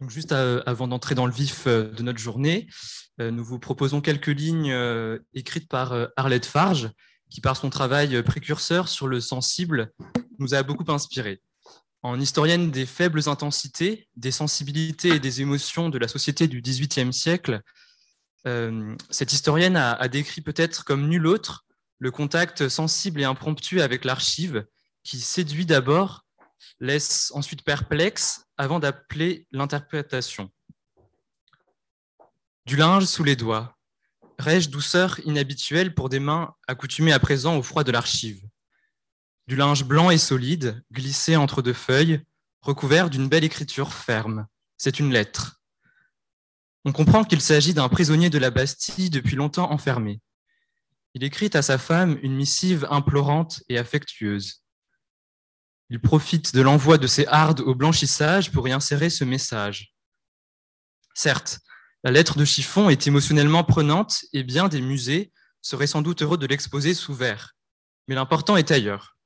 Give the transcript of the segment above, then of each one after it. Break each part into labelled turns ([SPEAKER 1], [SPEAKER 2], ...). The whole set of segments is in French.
[SPEAKER 1] Donc juste avant d'entrer dans le vif de notre journée, nous vous proposons quelques lignes écrites par Arlette Farge, qui par son travail précurseur sur le sensible nous a beaucoup inspiré. En historienne des faibles intensités, des sensibilités et des émotions de la société du XVIIIe siècle, euh, cette historienne a, décrit peut-être comme nul autre le contact sensible et impromptu avec l'archive qui séduit d'abord, laisse ensuite perplexe avant d'appeler l'interprétation. Du linge sous les doigts, rêche douceur inhabituelle pour des mains accoutumées à présent au froid de l'archive. Du linge blanc et solide, glissé entre deux feuilles, recouvert d'une belle écriture ferme. C'est une lettre. On comprend qu'il s'agit d'un prisonnier de la Bastille depuis longtemps enfermé. Il écrit à sa femme une missive implorante et affectueuse. Il profite de l'envoi de ses hardes au blanchissage pour y insérer ce message. Certes, la lettre de chiffon est émotionnellement prenante et bien des musées seraient sans doute heureux de l'exposer sous verre. Mais l'important est ailleurs.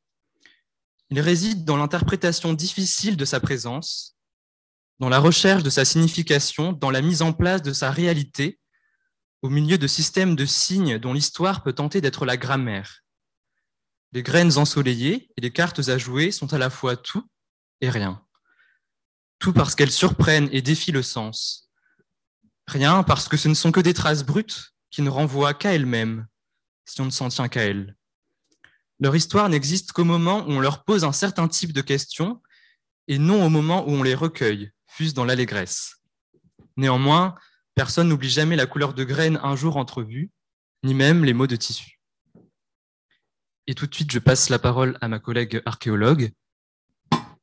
[SPEAKER 1] Il réside dans l'interprétation difficile de sa présence, dans la recherche de sa signification, dans la mise en place de sa réalité, au milieu de systèmes de signes dont l'histoire peut tenter d'être la grammaire. Les graines ensoleillées et les cartes à jouer sont à la fois tout et rien. Tout parce qu'elles surprennent et défient le sens. Rien parce que ce ne sont que des traces brutes qui ne renvoient qu'à elles-mêmes, si on ne s'en tient qu'à elles. Leur histoire n'existe qu'au moment où on leur pose un certain type de questions et non au moment où on les recueille, fusent dans l'allégresse. Néanmoins, personne n'oublie jamais la couleur de graine un jour entrevue, ni même les mots de tissu. Et tout de suite, je passe la parole à ma collègue archéologue,